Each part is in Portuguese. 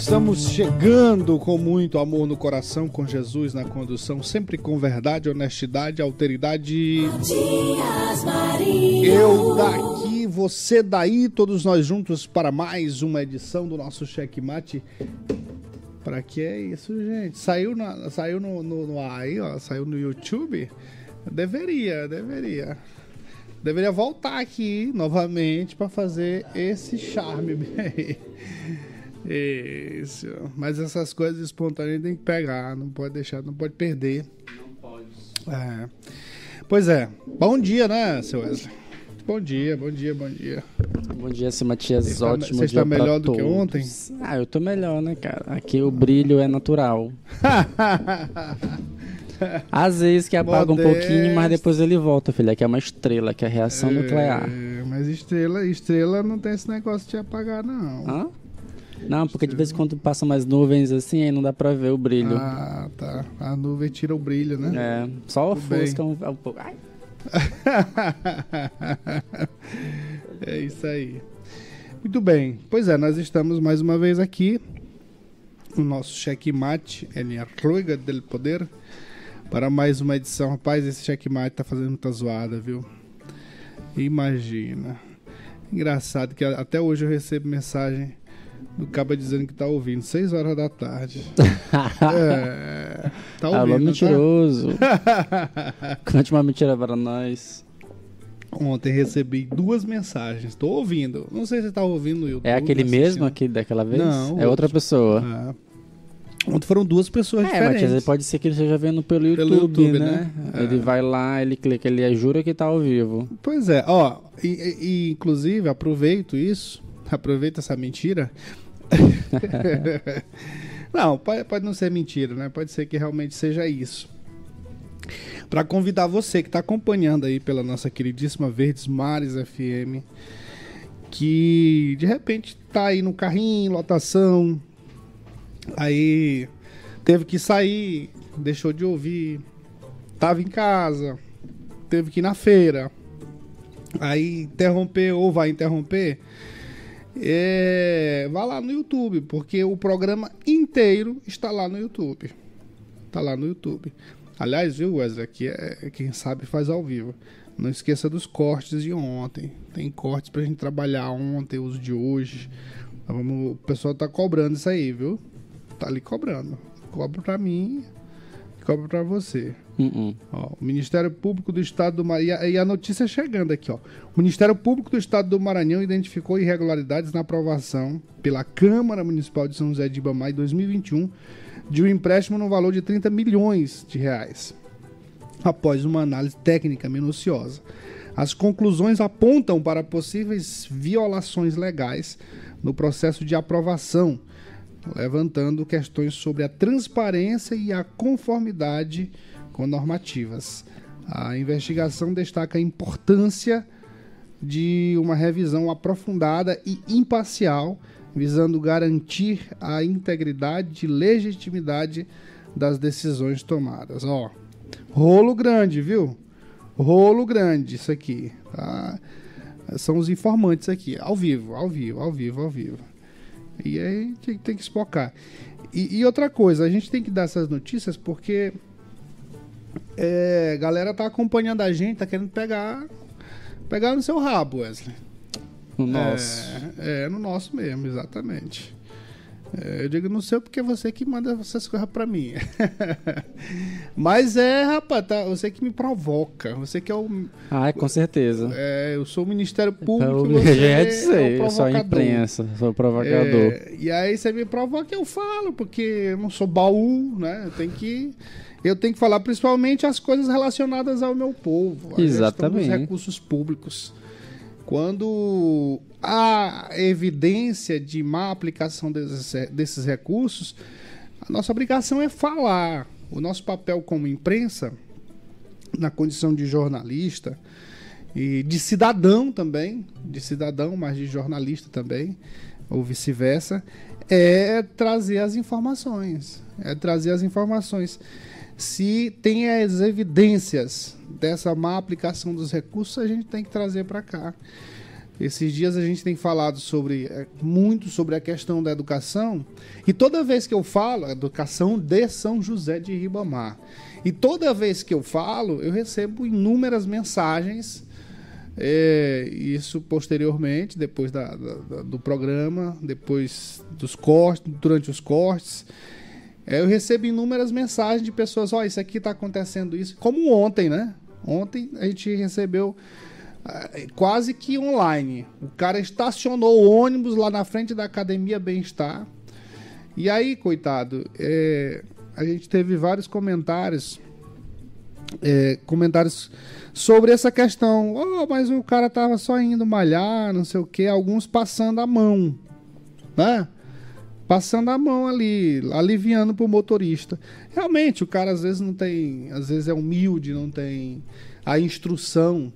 Estamos chegando com muito amor no coração, com Jesus na condução, sempre com verdade, honestidade, alteridade. Eu daqui, você daí, todos nós juntos para mais uma edição do nosso Checkmate. Para que é isso, gente? Saiu, na, saiu no, no, no aí, ó, saiu no YouTube? Deveria, deveria. Deveria voltar aqui novamente para fazer esse charme bem. Isso. Mas essas coisas espontâneas tem que pegar, não pode deixar, não pode perder. Não pode. É. Pois é. Bom dia, né, seu Wesley? Bom dia, bom dia, bom dia. Bom dia, seu Matias. Você está- Ótimo você está melhor do que ontem? Ah, eu tô melhor, né, cara? Aqui o brilho é natural. Às vezes que apaga um Modesto. pouquinho, mas depois ele volta, filho. Aqui é uma estrela, que é a reação nuclear. É, mas estrela, estrela não tem esse negócio de apagar, não. Hã? Não, porque de vez em quando passam mais nuvens assim, aí não dá pra ver o brilho. Ah, tá. A nuvem tira o brilho, né? É, só ofusca um, um pouco. Ai. é isso aí. Muito bem. Pois é, nós estamos mais uma vez aqui no nosso checkmate em Arruga del Poder para mais uma edição. Rapaz, esse checkmate tá fazendo muita zoada, viu? Imagina. Engraçado que até hoje eu recebo mensagem do caba dizendo que tá ouvindo 6 horas da tarde. é, tá ouvindo, Alô, tá? mentiroso. Conte uma mentira para nós. Ontem recebi duas mensagens. Tô ouvindo. Não sei se você tá ouvindo no YouTube. É aquele assistindo. mesmo aqui daquela vez? Não, É outro. outra pessoa. Ah. Ontem foram duas pessoas É, diferentes. Matias, pode ser que ele esteja vendo pelo YouTube, Pelo YouTube, né? né? Ele É. vai lá, ele clica, ele jura que tá ao vivo. Pois é, ó. E- e, inclusive, aproveito isso. Aproveito essa mentira. não, pode, pode não ser mentira, né? Pode ser que realmente seja isso. Para convidar você que está acompanhando aí pela nossa queridíssima Verdes Mares FM, que de repente tá aí no carrinho, lotação, aí teve que sair, deixou de ouvir, tava em casa, teve que ir na feira, aí interromper ou vai interromper, é, vá lá no YouTube, porque o programa inteiro está lá no YouTube. Tá lá no YouTube. Aliás, viu, Wesley, aqui é quem sabe faz ao vivo. Não esqueça dos cortes de ontem. Tem cortes pra gente trabalhar ontem, os de hoje. Vamos- o pessoal tá cobrando isso aí, viu? Tá ali cobrando. Cobra pra mim, pra você. Uh-uh. Ó, o Ministério Público do Estado do Maranhão. E a, e a notícia chegando aqui, ó. O Ministério Público do Estado do Maranhão identificou irregularidades na aprovação pela Câmara Municipal de São José de Ibamá em 2021 de um empréstimo no valor de 30 milhões de reais. Após uma análise técnica minuciosa. As conclusões apontam para possíveis violações legais no processo de aprovação, levantando questões sobre a transparência e a conformidade com normativas. A investigação destaca a importância de uma revisão aprofundada e imparcial, visando garantir a integridade e legitimidade das decisões tomadas. Ó, rolo grande, viu? Rolo grande isso aqui, tá? São os informantes aqui, ao vivo, ao vivo, ao vivo, ao vivo. E aí tem, tem que espocar. E, e outra coisa, a gente tem que dar essas notícias porque é, a galera tá acompanhando a gente, tá querendo pegar pegar no seu rabo, Wesley. O nosso. É, é, no nosso mesmo, exatamente. É, Eu digo, não sei porque você que manda essas coisas pra mim. Mas é, rapaz, tá, você que me provoca. Você que é o. Ah, com certeza. é, eu sou o Ministério Público. Eu e você já ia é dizer, o eu sou a imprensa, sou o provocador. É, e aí você me provoca, eu falo, porque eu não sou baú, né? Eu tenho que. Eu tenho que falar principalmente as coisas relacionadas ao meu povo, Exatamente. dos recursos públicos. Quando há evidência de má aplicação desses, desses recursos, a nossa obrigação é falar. O nosso papel como imprensa, na condição de jornalista e de cidadão também, de cidadão, mas de jornalista também, ou vice-versa, é trazer as informações. É trazer as informações. Se tem as evidências dessa má aplicação dos recursos, a gente tem que trazer para cá. Esses dias a gente tem falado sobre é, muito sobre a questão da educação e toda vez que eu falo educação de São José de Ribamar e toda vez que eu falo eu recebo inúmeras mensagens é, isso posteriormente depois da- da- do programa depois dos cortes durante os cortes eu recebo inúmeras mensagens de pessoas ó isso aqui está acontecendo isso como ontem né ontem a gente recebeu ah, quase que online. O cara estacionou o ônibus lá na frente da Academia Bem-Estar. E aí, coitado, é, a gente teve vários comentários. é, comentários sobre essa questão. Oh, mas o cara tava só indo malhar, não sei o que. Alguns passando a mão, né? Passando a mão ali, aliviando pro motorista. Realmente, o cara às vezes não tem, às vezes é humilde, não tem a instrução.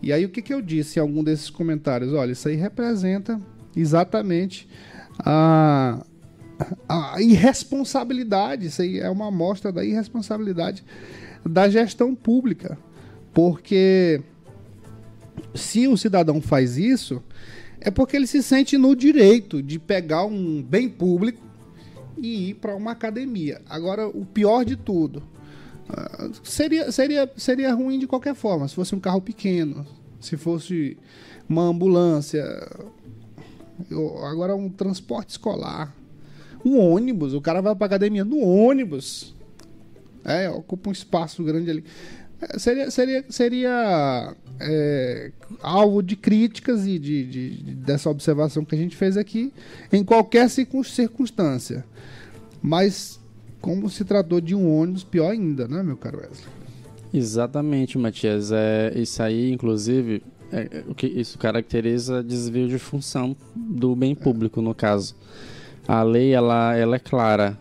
E aí o que, que eu disse em algum desses comentários? Olha, isso aí representa exatamente a, a irresponsabilidade. Isso aí é uma amostra da irresponsabilidade da gestão pública. Porque se o cidadão faz isso, é porque ele se sente no direito de pegar um bem público e ir para uma academia. Agora, o pior de tudo, ah, seria, seria, seria ruim de qualquer forma, se fosse um carro pequeno, se fosse uma ambulância, agora um transporte escolar, um ônibus, o cara vai para academia no ônibus, é, ocupa um espaço grande ali. Seria, seria, seria é, alvo de críticas e de, de- de- dessa observação que a gente fez aqui em qualquer circun- circunstância. Mas como se tratou de um ônibus, pior ainda, né, meu caro Wesley? Exatamente, Matias. É, isso aí, inclusive, é, o que isso caracteriza desvio de função do bem público, no caso. A lei, ela, ela é clara.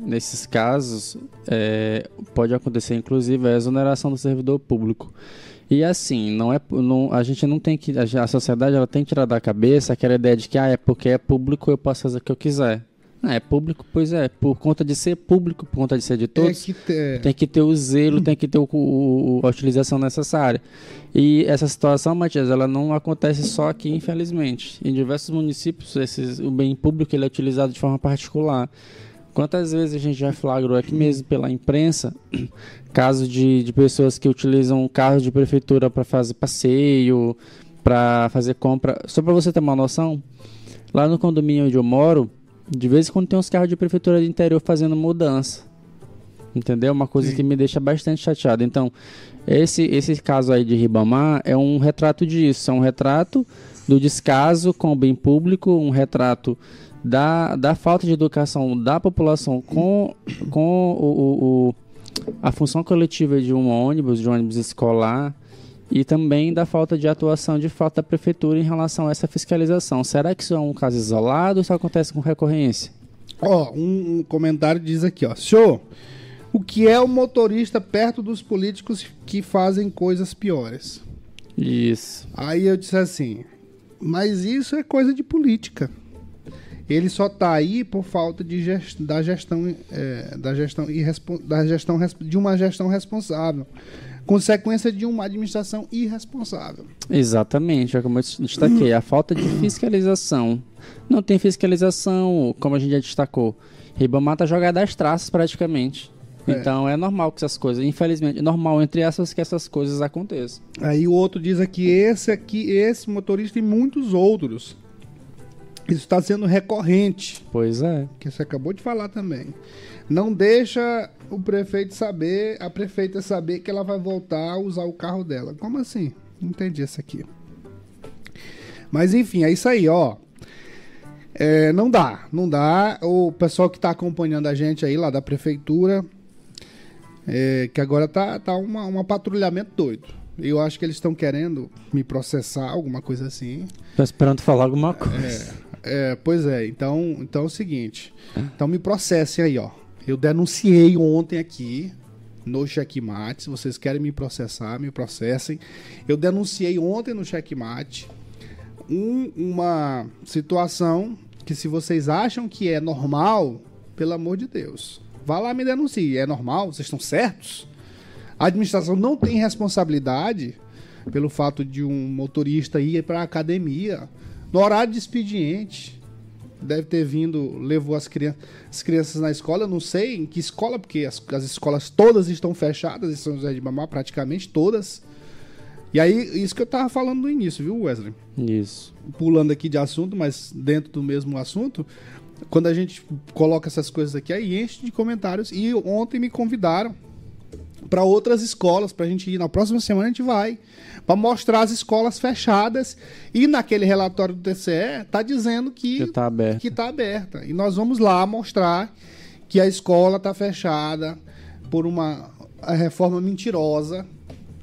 Nesses casos, é, pode acontecer, inclusive, a exoneração do servidor público. E assim, não é, não, a gente não tem que, a, sociedade ela tem que tirar da cabeça aquela ideia de que ah, é porque é público eu posso fazer o que eu quiser. Não, é público, pois é, por conta de ser público, por conta de ser de todos, É que te- tem que ter o zelo, tem que ter o, o- a utilização necessária. E essa situação, Matias, ela não acontece só aqui, infelizmente. Em diversos municípios, esses, o bem público ele é utilizado de forma particular. Quantas vezes a gente já flagrou aqui mesmo pela imprensa casos de, de pessoas que utilizam carros de prefeitura para fazer passeio, para fazer compra. Só para você ter uma noção, lá no condomínio onde eu moro, de vez em quando tem uns carros de prefeitura de interior fazendo mudança. Entendeu? Uma coisa Sim. que me deixa bastante chateado. Então, esse, esse caso aí de Ribamar é um retrato disso. É um retrato do descaso com o bem público, um retrato da, da falta de educação da população com, com o, o- o- a função coletiva de um ônibus, de um ônibus escolar, e também da falta de atuação de fato da prefeitura em relação a essa fiscalização. Será que isso é um caso isolado ou isso acontece com recorrência? Ó, um, um comentário diz aqui, ó. Senhor, o que é o motorista perto dos políticos que fazem coisas piores? Isso. Aí eu disse assim, mas isso é coisa de política. Ele só tá aí por falta de gest da gestão, é, da gestão, da gestão de uma gestão responsável. Consequência de uma administração irresponsável. Exatamente, é como eu destaquei, a falta de fiscalização. Não tem fiscalização, como a gente já destacou. Ribamar tá jogado às traças praticamente. É. Então é normal que essas coisas, infelizmente, é normal entre essas que essas coisas aconteçam. Aí o outro diz aqui, esse aqui, esse motorista e muitos outros. Isso está sendo recorrente, Pois é. que você acabou de falar também. Não deixa o prefeito saber, a prefeita saber que ela vai voltar a usar o carro dela. Como assim? Não entendi isso aqui. Mas enfim, é isso aí, ó. É, não dá, não dá. O pessoal que está acompanhando a gente aí lá da prefeitura, é, que agora tá, tá uma, um patrulhamento doido. Eu acho que eles estão querendo me processar, alguma coisa assim. Tô esperando falar alguma coisa. É, pois é, então, então é o seguinte. Então me processem aí, ó. Eu denunciei ontem aqui no Checkmate. Se vocês querem me processar, me processem. Eu denunciei ontem no Checkmate um- uma situação que se vocês acham que é normal, pelo amor de Deus, vá lá me denuncie. É normal? Vocês estão certos? A administração não tem responsabilidade pelo fato de um motorista ir para a academia no horário de expediente. Deve ter vindo, levou as, crian- as crianças na escola, eu não sei em que escola, porque as, as escolas todas estão fechadas em São José de Mamá, praticamente todas. E aí, isso que eu tava falando no início, viu, Wesley? Isso. pulando aqui de assunto, mas dentro do mesmo assunto, quando a gente coloca essas coisas aqui, aí enche de comentários. E ontem me convidaram para outras escolas, para a gente ir. Na próxima semana a gente vai. Para mostrar as escolas fechadas. E naquele relatório do TCE, tá dizendo que Que tá aberto. que está aberta. E nós vamos lá mostrar que a escola está fechada por uma a reforma mentirosa.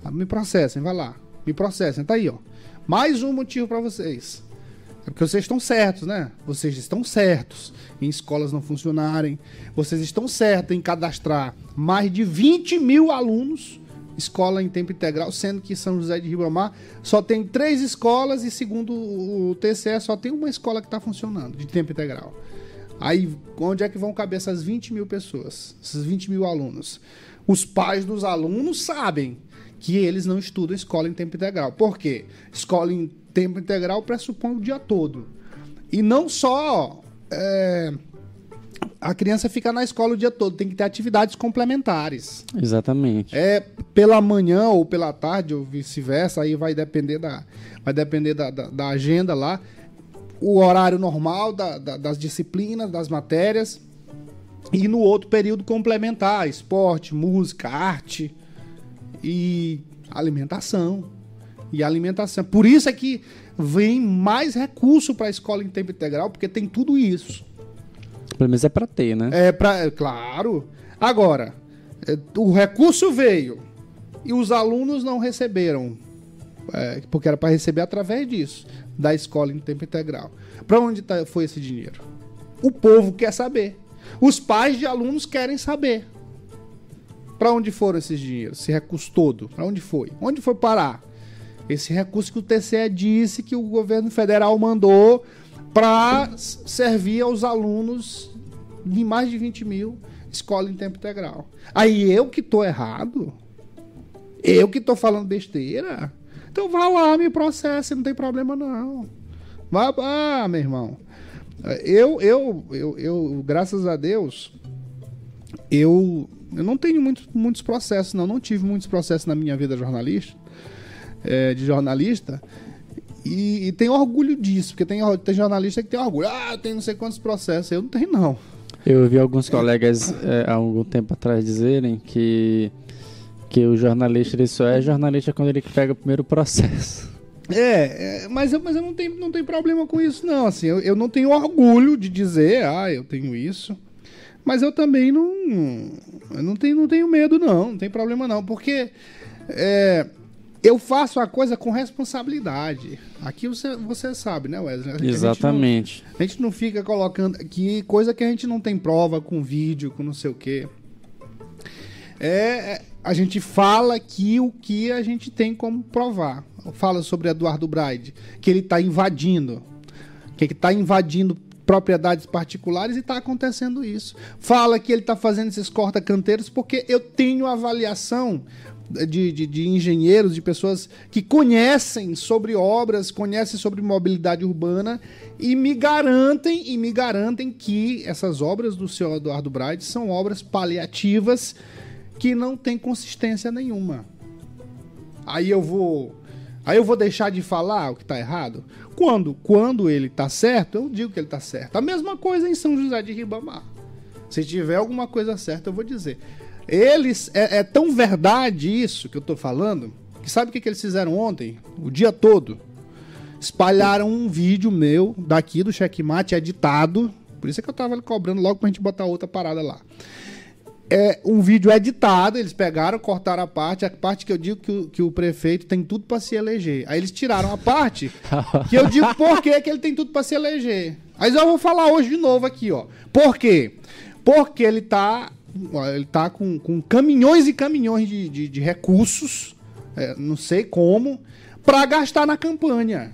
Ah, Me processem, vai lá. Me processem, tá aí, ó. Mais um motivo para vocês. É porque vocês estão certos, né? Vocês estão certos em escolas não funcionarem. Vocês estão certos em cadastrar mais de 20 mil alunos, escola em tempo integral, sendo que São José de Ribamar só tem três escolas e, segundo o TCE, só tem uma escola que está funcionando de tempo integral. Aí, onde é que vão caber essas 20 mil pessoas? Esses 20 mil alunos? Os pais dos alunos sabem que eles não estudam escola em tempo integral. Por quê? Escola em tempo integral pressupõe o dia todo. E não só é, a criança fica na escola o dia todo, tem que ter atividades complementares. Exatamente. É pela manhã ou pela tarde, ou vice-versa, aí vai depender da, vai depender da, da, da agenda lá. O horário normal da- da- das disciplinas, das matérias. E no outro período complementar, esporte, música, arte e alimentação. E alimentação. Por isso é que vem mais recurso para a escola em tempo integral, porque tem tudo isso. Pelo menos é pra ter, né? É pra, é claro. Agora, é, o recurso veio e os alunos não receberam, é, porque era para receber através disso, da escola em tempo integral. Para onde tá- foi esse dinheiro? O povo quer saber. Os pais de alunos querem saber. Para onde foram esses dinheiros? Esse recurso todo? Para onde foi? Onde foi parar? Esse recurso que o TCE disse que o governo federal mandou para servir aos alunos de mais de 20 mil escola em tempo integral. Aí eu que tô errado? Eu que tô falando besteira? Então vá lá, me processe, não tem problema não. Vá, ah, meu irmão. Eu, eu, eu, eu, graças a Deus, eu, eu não tenho muitos, muitos processos, não. Não tive muitos processos na minha vida jornalista, é, de jornalista. E, e tenho orgulho disso, porque tem, tem jornalista que tem orgulho. Ah, tenho não sei quantos processos. Eu não tenho, não. Eu ouvi alguns colegas é, há algum tempo atrás dizerem que, que o jornalista ele só é jornalista quando ele pega o primeiro processo. É, é, mas eu, mas eu não, tenho, não tenho problema com isso, não. Assim, eu, eu não tenho orgulho de dizer, ah, eu tenho isso. Mas eu também não. Eu não tenho, não tenho medo, não. Não tem problema, não. Porque é, eu faço a coisa com responsabilidade. Aqui você, você sabe, né, Wesley? A gente não- Exatamente. a gente não fica colocando aqui coisa que a gente não tem prova com vídeo, com não sei o quê. É, é, a gente fala aqui o que a gente tem como provar. Fala sobre Eduardo Braide, que ele está invadindo, que ele está invadindo propriedades particulares e está acontecendo isso. Fala que ele está fazendo esses corta-canteiros porque eu tenho avaliação de, de, de engenheiros, de pessoas que conhecem sobre obras, conhecem sobre mobilidade urbana e me garantem e me garantem que essas obras do senhor Eduardo Braide são obras paliativas que não têm consistência nenhuma. Aí eu vou Aí eu vou deixar de falar o que está errado? Quando? Quando ele está certo, eu digo que ele está certo. A mesma coisa em São José de Ribamar. Se tiver alguma coisa certa, eu vou dizer. Eles é, é tão verdade isso que eu estou falando que sabe o que, que eles fizeram ontem? O dia todo. Espalharam um vídeo meu daqui do checkmate editado. Por isso é que eu tava cobrando logo pra gente botar outra parada lá. É um vídeo editado, eles pegaram, cortaram a parte, a parte que eu digo que o, que o prefeito tem tudo para se eleger. Aí eles tiraram a parte que eu digo por que ele tem tudo para se eleger. Mas eu vou falar hoje de novo aqui, ó. Por quê? Porque ele tá, ele tá com, com caminhões e caminhões de, de, de recursos, é, não sei como, para gastar na campanha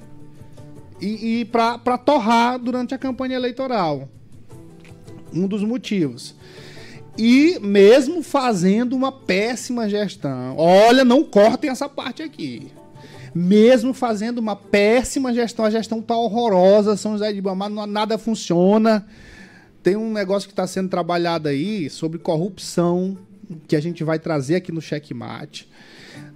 e, e para torrar durante a campanha eleitoral. Um dos motivos. E mesmo fazendo uma péssima gestão. Olha, não cortem essa parte aqui. Mesmo fazendo uma péssima gestão, a gestão tá horrorosa, São José de Ibamar, nada funciona. Tem um negócio que está sendo trabalhado aí sobre corrupção, que a gente vai trazer aqui no checkmate.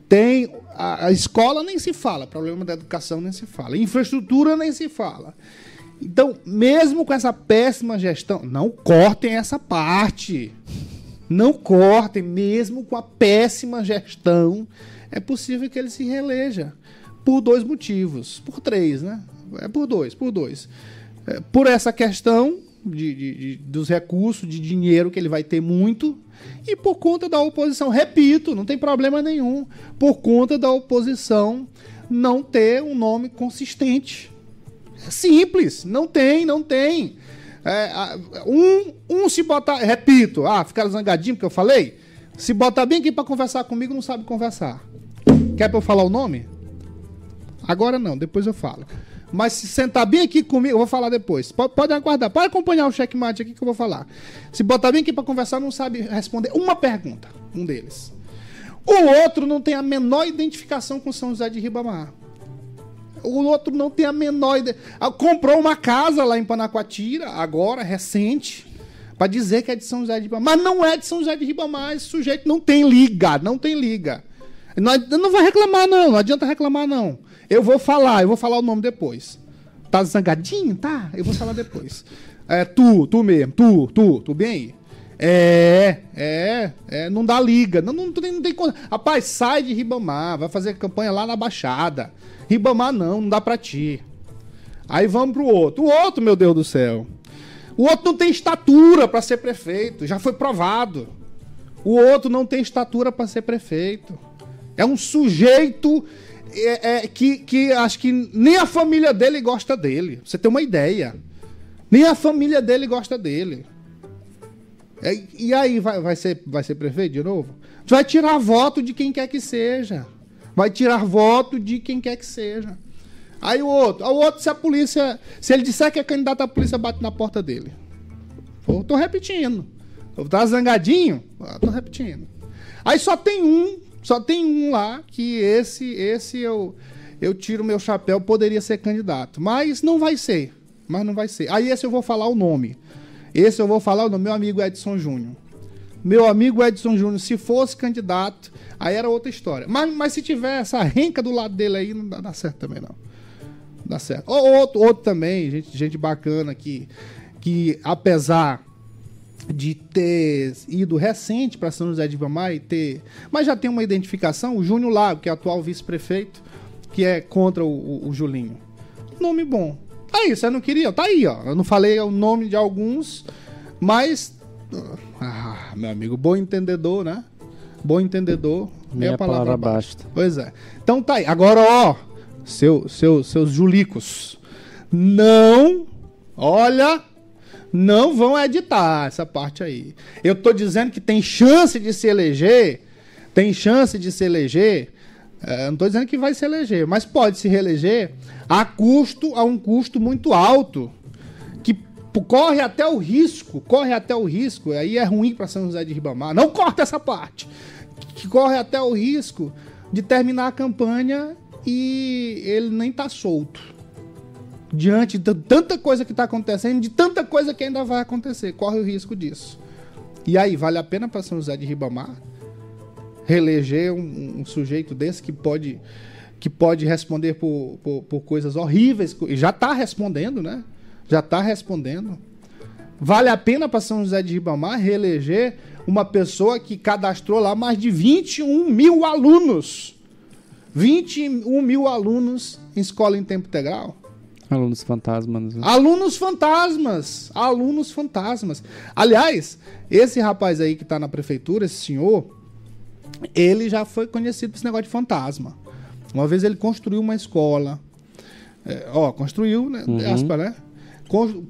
Tem a, a, escola nem se fala, problema da educação nem se fala, infraestrutura nem se fala. Então, mesmo com essa péssima gestão, não cortem essa parte. Não cortem, mesmo com a péssima gestão, é possível que ele se reeleja. Por dois motivos. Por três, né? É por dois, por dois. É, por essa questão de, de, de, dos recursos, de dinheiro que ele vai ter muito, e por conta da oposição, repito, não tem problema nenhum, por conta da oposição não ter um nome consistente. É simples, não tem, não tem. É, um, um se botar, repito, ah, ficaram zangadinho porque eu falei. Se botar bem aqui para conversar comigo, não sabe conversar. Quer para eu falar o nome? Agora não, depois eu falo. Mas se sentar bem aqui comigo, eu vou falar depois. Pode, pode aguardar, pode acompanhar o checkmate aqui que eu vou falar. Se botar bem aqui para conversar, não sabe responder uma pergunta, um deles. O outro não tem a menor identificação com São José de Ribamar. O outro não tem a menor ideia. Ah, comprou uma casa lá em Panacoatira, agora, recente, para dizer que é de São José de Ribamar. Mas não é de São José de Ribamar. Esse sujeito não tem liga, não tem liga. Não, não vai reclamar, não. Não adianta reclamar, não. Eu vou falar, eu vou falar o nome depois. Tá zangadinho? Tá? Eu vou falar depois. É, tu, tu mesmo, tu, tu, tu bem aí? É, é, é, não dá liga. Não, não, tem, não tem Rapaz, sai de Ribamar, vai fazer campanha lá na Baixada. Ribamar não, não dá pra ti. Aí vamos pro outro. O outro, meu Deus do céu. O outro não tem estatura para ser prefeito, já foi provado. O outro não tem estatura para ser prefeito. É um sujeito é, é, que, que acho que nem a família dele gosta dele. Você tem uma ideia. Nem a família dele gosta dele. É, e aí, vai, vai, ser, vai ser prefeito de novo? Vai tirar voto de quem quer que seja. Vai tirar voto de quem quer que seja. Aí o outro, o outro, se a polícia. Se ele disser que é candidato, a polícia bate na porta dele. Eu tô repetindo. Eu tá zangadinho? Eu tô repetindo. Aí só tem um só tem um lá que esse, esse eu, eu tiro meu chapéu, poderia ser candidato. Mas não vai ser. Mas não vai ser. Aí esse eu vou falar o nome. Esse eu vou falar o nome, meu amigo Edson Júnior. Meu amigo Edson Júnior, se fosse candidato, aí era outra história. Mas, mas se tiver essa renca do lado dele aí, não dá, dá certo também, não. não dá certo. Outro, outro também, gente, gente bacana que, que apesar de ter ido recente para São José de Ibamar e ter. Mas já tem uma identificação, o Júnior Lago, que é atual vice-prefeito, que é contra o, o, o, Julinho. Nome bom. Aí, você não queria? Tá aí, ó. Eu não falei o nome de alguns, mas. Ah, meu amigo, bom entendedor, né? Bom entendedor. Meia, palavra, palavra basta. Pois é. Então tá aí. Agora, ó, seu, seu, seus julicos. Não. Olha, não vão editar essa parte aí. Eu estou dizendo que tem chance de se eleger, tem chance de se eleger. É, não estou dizendo que vai se eleger, mas pode se reeleger a custo, a um custo muito alto, que corre até o risco, corre até o risco, aí é ruim para São José de Ribamar. Não corta essa parte. Que corre até o risco de terminar a campanha e ele nem tá solto diante de tanta coisa que está acontecendo, de tanta coisa que ainda vai acontecer, corre o risco disso. E aí, vale a pena para São José de Ribamar reeleger um, um, sujeito desse que pode que pode responder por, por, por coisas horríveis, e já está respondendo, né? Já está respondendo. Vale a pena para São José de Ribamar reeleger uma pessoa que cadastrou lá mais de 21 mil alunos. 21 mil alunos em escola em tempo integral. Alunos fantasmas. Né? Alunos fantasmas. Alunos fantasmas. Aliás, esse rapaz aí que tá na prefeitura, esse senhor, ele já foi conhecido por esse negócio de fantasma. Uma vez ele construiu uma escola. É, ó, construiu, né? Uhum. Aspa, né?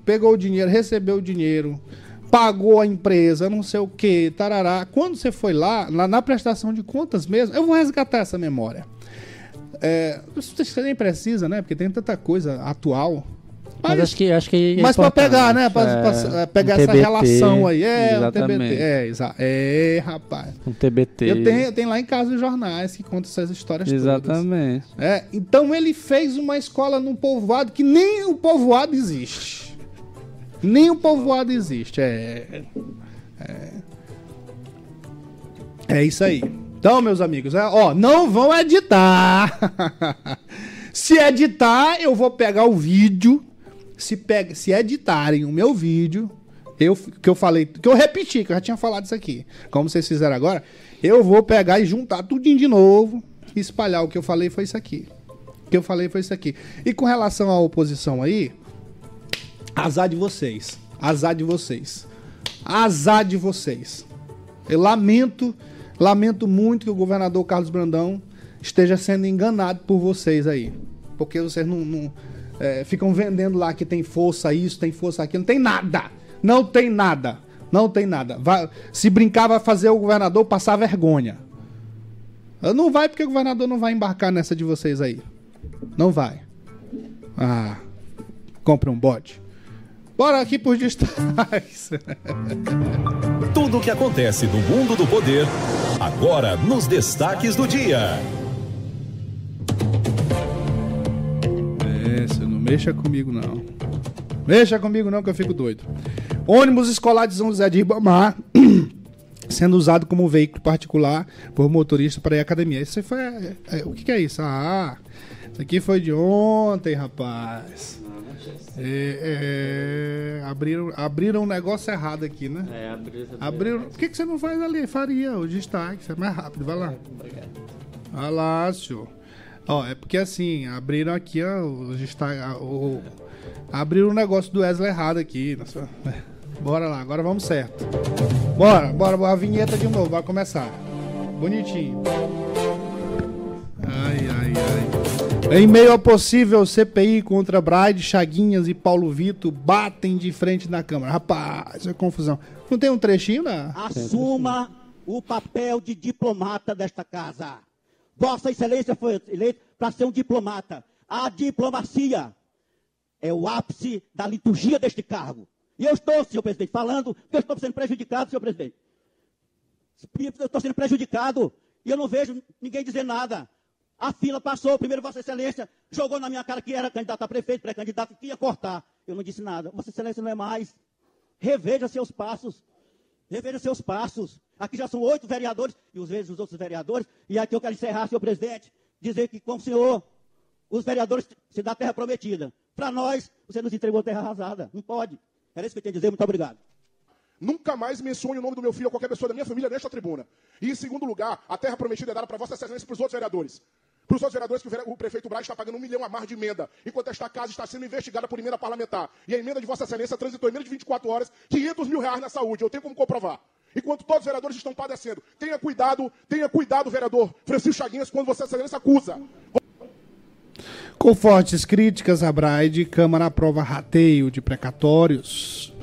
Pegou o dinheiro, recebeu o dinheiro, pagou a empresa, não sei o que, tarará. Quando você foi lá, lá na prestação de contas mesmo, eu vou resgatar essa memória. É, você nem precisa, né? Porque tem tanta coisa atual. Mas, acho que acho que é Mas pra importante, pegar, né? Pra, é, é, pegar um essa TBT, relação aí. É, um exatamente. TBT. É, exa é, rapaz. Um TBT. Eu tenho, eu tenho lá em casa os jornais que contam essas histórias todas. Exatamente. É, então ele fez uma escola num povoado que nem o povoado existe. Nem o povoado existe. É. É, é isso aí. Então, meus amigos, é, ó, não vão editar. se editar, eu vou pegar o vídeo. Se, pega, se editarem o meu vídeo, eu, que eu falei, que eu repeti, que eu já tinha falado isso aqui, como vocês fizeram agora, eu vou pegar e juntar tudinho de novo e espalhar. O que eu falei foi isso aqui. O que eu falei foi isso aqui. E com relação à oposição aí, azar de vocês. Azar de vocês. Azar de vocês. Eu lamento, lamento muito que o governador Carlos Brandão esteja sendo enganado por vocês aí. Porque vocês não, não, é, ficam vendendo lá que tem força isso, tem força aquilo. Não tem nada. Não tem nada. Não tem nada. Vai- se brincar, vai fazer o governador passar vergonha. Não vai porque o governador não vai embarcar nessa de vocês aí. Não vai. Ah, compre um bode. Bora aqui por destaques. Tudo o que acontece no mundo do poder, agora nos destaques do dia. Esse, não mexa comigo não. Mexa comigo não que eu fico doido. Ônibus escolar de São José de Ribamar sendo usado como veículo particular por motorista para ir à academia. Isso foi. é, é, o que, que é isso? Ah, isso aqui foi de ontem, rapaz. É, é, abriram, abriram um negócio errado aqui, né? É, abrir Abriram. Por que, que você não faz ali? Faria o destaque, isso é mais rápido. Vai lá. Vai lá, senhor. Ó, é porque assim, abriram aqui, ó, o destaque. O, abriram o negócio do Wesley errado aqui. nossa. Bora lá, agora vamos certo. Bora, bora, bora, a vinheta de novo, vai começar. Bonitinho. Ai, ai, ai. Em meio ao possível CPI contra Bride, Chaguinhas e Paulo Vitor batem de frente na Câmara. Rapaz, é confusão. Não tem um trechinho na. Assuma o papel de diplomata desta casa. Vossa Excelência foi eleita para ser um diplomata. A diplomacia é o ápice da liturgia deste cargo. E eu estou, senhor presidente, falando que eu estou sendo prejudicado, senhor presidente. Eu estou sendo prejudicado e eu não vejo ninguém dizer nada. A fila passou, primeiro Vossa Excelência jogou na minha cara que era candidato a prefeito, pré-candidato, que ia cortar. Eu não disse nada. Vossa Excelência não é mais. Reveja seus passos. Reveja seus passos. Aqui já são oito vereadores, e os vezes os outros vereadores. E aqui eu quero encerrar, senhor presidente, dizer que com o senhor, os vereadores se dá terra prometida. Para nós, você nos entregou terra arrasada. Não pode. Era isso que eu tinha a dizer. Muito obrigado. Nunca mais mencione o nome do meu filho ou qualquer pessoa da minha família nesta tribuna. E em segundo lugar, a terra prometida é dada para Vossa Excelência e para os outros vereadores. Para os outros vereadores que o prefeito Braz está pagando um milhão a mais de emenda, enquanto esta casa está sendo investigada por emenda parlamentar. E a emenda de Vossa Excelência transitou em menos de 24 horas 500 mil reais na saúde. Eu tenho como comprovar. Enquanto todos os vereadores estão padecendo. Tenha cuidado, tenha cuidado, vereador Francisco Chaguinhas, quando Vossa Excelência acusa. Com fortes críticas a Braide, Câmara aprova rateio de precatórios.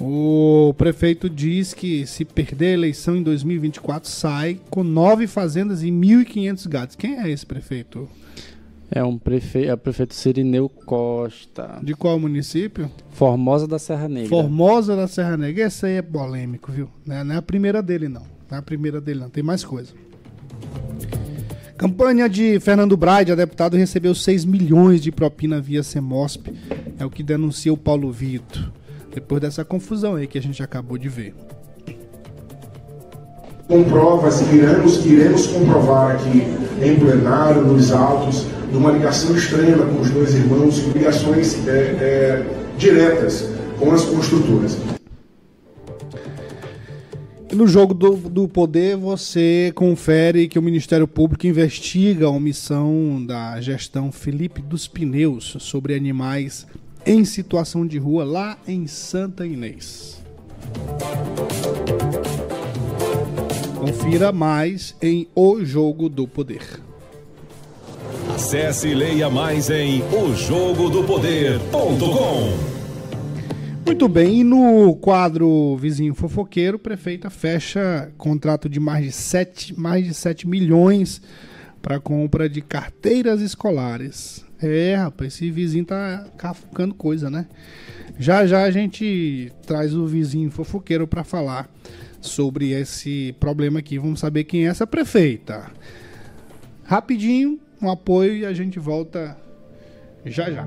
O prefeito diz que se perder a eleição em 2024, sai com nove fazendas e 1.500 gatos. Quem é esse prefeito? É um prefeito, é o prefeito Sirineu Costa. De qual município? Formosa da Serra Negra. Formosa da Serra Negra. Esse aí é polêmico, viu? Não é, não é a primeira dele, não. Não é a primeira dele, não. Tem mais coisa. Campanha de Fernando Braide, a deputado recebeu 6 milhões de propina via Semosp. É o que denuncia o Paulo Vitor. Depois dessa confusão aí que a gente acabou de ver. Com provas iremos, iremos comprovar aqui em plenário, nos autos, de uma ligação extrema com os dois irmãos, ligações é, é, diretas com as construtoras. No jogo do, do poder, você confere que o Ministério Público investiga a omissão da gestão Felipe dos Pneus sobre animais em situação de rua lá em Santa Inês. Confira mais em O Jogo do Poder. Acesse e leia mais em ojogodopoder.com. Muito bem, e no quadro Vizinho Fofoqueiro, prefeita fecha contrato de mais de 7, mais de 7 milhões para compra de carteiras escolares. É, rapaz, esse vizinho tá cafucando coisa, né? Já já a gente traz o vizinho fofoqueiro para falar sobre esse problema aqui. Vamos saber quem é essa prefeita. Rapidinho, um apoio e a gente volta já já.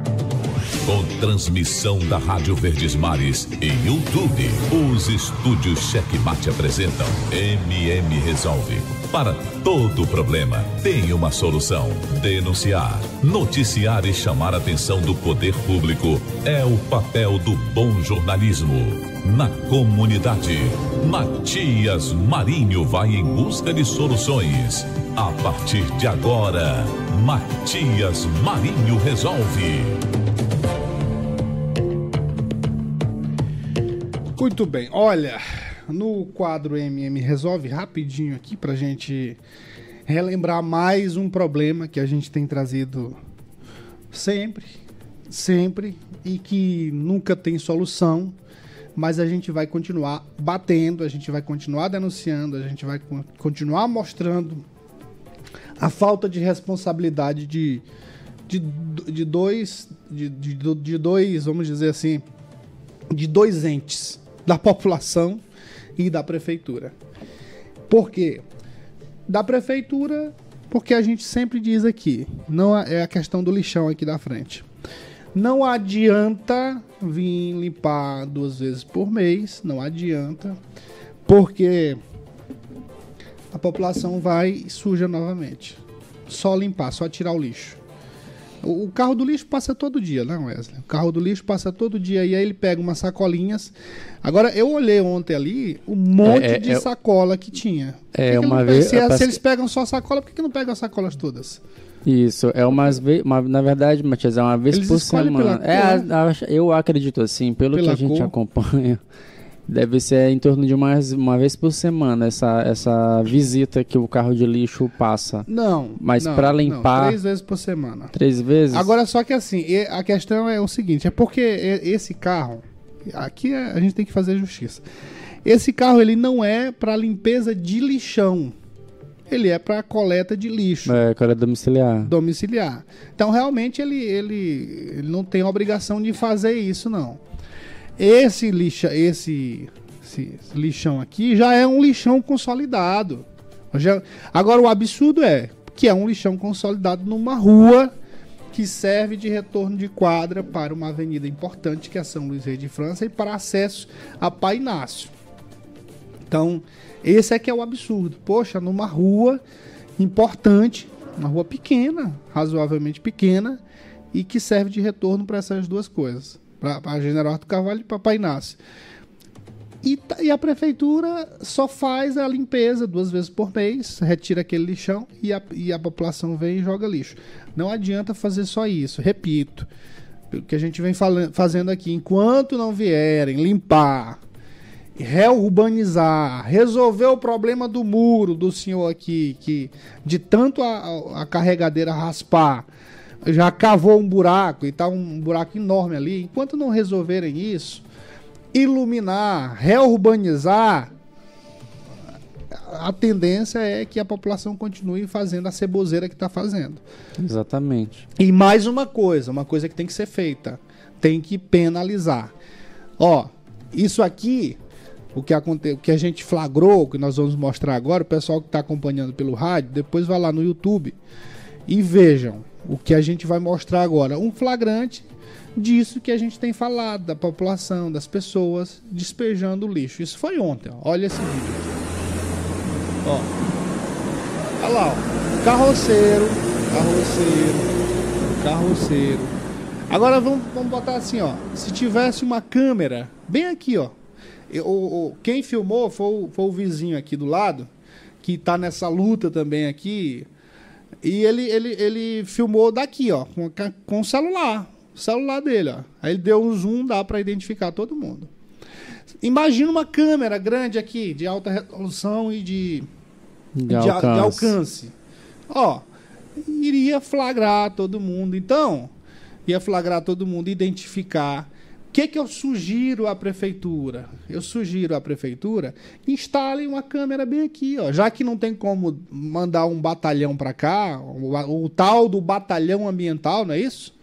Com transmissão da Rádio Verdes Mares e YouTube, os estúdios Checkmate apresentam MM Resolve. Para todo problema, tem uma solução. Denunciar, noticiar e chamar a atenção do poder público é o papel do bom jornalismo. Na comunidade, Matias Marinho vai em busca de soluções. A partir de agora, Matias Marinho resolve. Muito bem, olha, no quadro MM Resolve, rapidinho aqui pra gente relembrar mais um problema que a gente tem trazido sempre, sempre, e que nunca tem solução, mas a gente vai continuar batendo, a gente vai continuar denunciando, a gente vai co- continuar mostrando a falta de responsabilidade de, de, de dois, de, de, de dois, vamos dizer assim, de dois entes, da população e da prefeitura. Por quê? Da prefeitura, porque a gente sempre diz aqui, não é a questão do lixão aqui da frente. Não adianta vir limpar duas vezes por mês, não adianta, porque a população vai e suja novamente. Só limpar, só tirar o lixo. O carro do lixo passa todo dia, né, Wesley? O carro do lixo passa todo dia e aí ele pega umas sacolinhas. Agora, eu olhei ontem ali um monte É, é, de é- sacola que tinha. É, que que uma não- vez- Se, eu se passei- eles pegam só sacola, por que, que não pegam as sacolas todas? Isso, é umas vezes, na verdade, Matias, é uma vez Eles por semana. É, a- a- eu acredito assim, pelo Pela que a gente cor. acompanha, deve ser em torno de uma, uma vez por semana essa, essa visita que o carro de lixo passa. Não. Mas não, pra não, limpar- três vezes por semana. Três vezes? Agora, só que assim, a questão é o seguinte: é porque esse carro, aqui é- a gente tem que fazer justiça. Esse carro ele não é para limpeza de lixão, ele é para coleta de lixo É, cara domiciliar. domiciliar. Então, realmente, ele, ele, ele não tem obrigação de fazer isso, não. Esse, lixa, esse, esse lixão aqui já é um lixão consolidado. Já- agora, o absurdo é que é um lixão consolidado numa rua que serve de retorno de quadra para uma avenida importante, que é São Luís Rei de França, e para acesso a Pai Inácio. Então, esse é que é o absurdo. Poxa, numa rua importante, uma rua pequena, razoavelmente pequena, e que serve de retorno para essas duas coisas, para General Arthur Carvalho e para Pai Inácio. E, tá- e a prefeitura só faz a limpeza duas vezes por mês, retira aquele lixão e a, e a população vem e joga lixo. Não adianta fazer só isso, repito. O que a gente vem fala- fazendo aqui, enquanto não vierem limpar, reurbanizar, resolver o problema do muro do senhor aqui, que de tanto a- a carregadeira raspar, já cavou um buraco e tá um buraco enorme ali. Enquanto não resolverem isso, iluminar, reurbanizar, a tendência é que a população continue fazendo a ceboseira que está fazendo. Exatamente. E mais uma coisa, uma coisa que tem que ser feita, tem que penalizar. Ó, isso aqui, o que, aconte... o que a gente flagrou, que nós vamos mostrar agora, o pessoal que está acompanhando pelo rádio, depois vai lá no YouTube e vejam o que a gente vai mostrar agora. Um flagrante disso que a gente tem falado, da população, das pessoas despejando lixo. Isso foi ontem, ó. olha esse vídeo. Ó. Olha lá, ó. Carroceiro, carroceiro, carroceiro. Agora vamos, vamos botar assim, ó. Se tivesse uma câmera bem aqui, ó. Eu- o- quem filmou foi o, foi o vizinho aqui do lado, que tá nessa luta também aqui. E ele, ele, ele filmou daqui, ó, com, com o celular. O celular dele, ó. Aí ele deu um zoom, dá pra identificar todo mundo. Imagina uma câmera grande aqui, de alta resolução e de, De de, a- de alcance. alcance. Ó, iria flagrar todo mundo. Então, ia flagrar todo mundo, identificar. O que, que eu sugiro à prefeitura? Eu sugiro à prefeitura instale uma câmera bem aqui, ó. Já que não tem como mandar um batalhão para cá, o, o tal do batalhão ambiental, não é isso?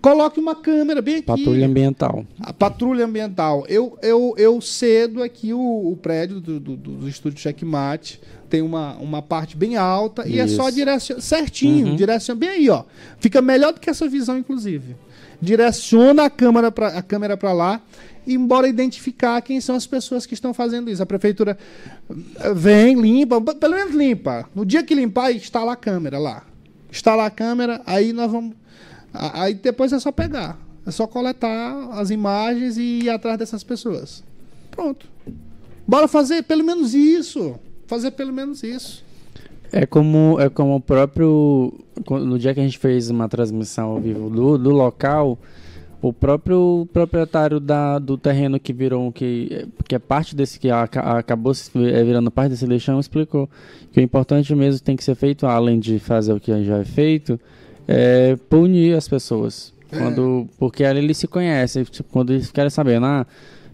Coloque uma câmera bem aqui. Patrulha ambiental. A patrulha ambiental. Eu, eu, eu cedo aqui o, o prédio do, do, do estúdio Checkmate. Tem uma, uma parte bem alta e é só Isso. direcionar certinho, Uhum. direciona bem aí, ó. Fica melhor do que essa visão, inclusive. Direciona a câmera a câmera para lá, e embora identificar quem são as pessoas que estão fazendo isso. A prefeitura eh, vem, limpa, pelo menos limpa. No dia que limpar, instala a câmera lá. Instala a câmera, aí nós vamos. Aí depois é só pegar. É só coletar as imagens e ir atrás dessas pessoas. Pronto. Bora fazer pelo menos isso. Fazer pelo menos isso. É como, é como o próprio. No dia que a gente fez uma transmissão ao vivo do, do local, o próprio proprietário da, do terreno que virou. Que, que é parte desse. que aca- acabou é, virando parte desse lixão, explicou que o importante mesmo tem que ser feito, além de fazer o que já é feito, é punir as pessoas. Quando, porque ali eles se conhecem. tipo, Quando eles querem saber, ah,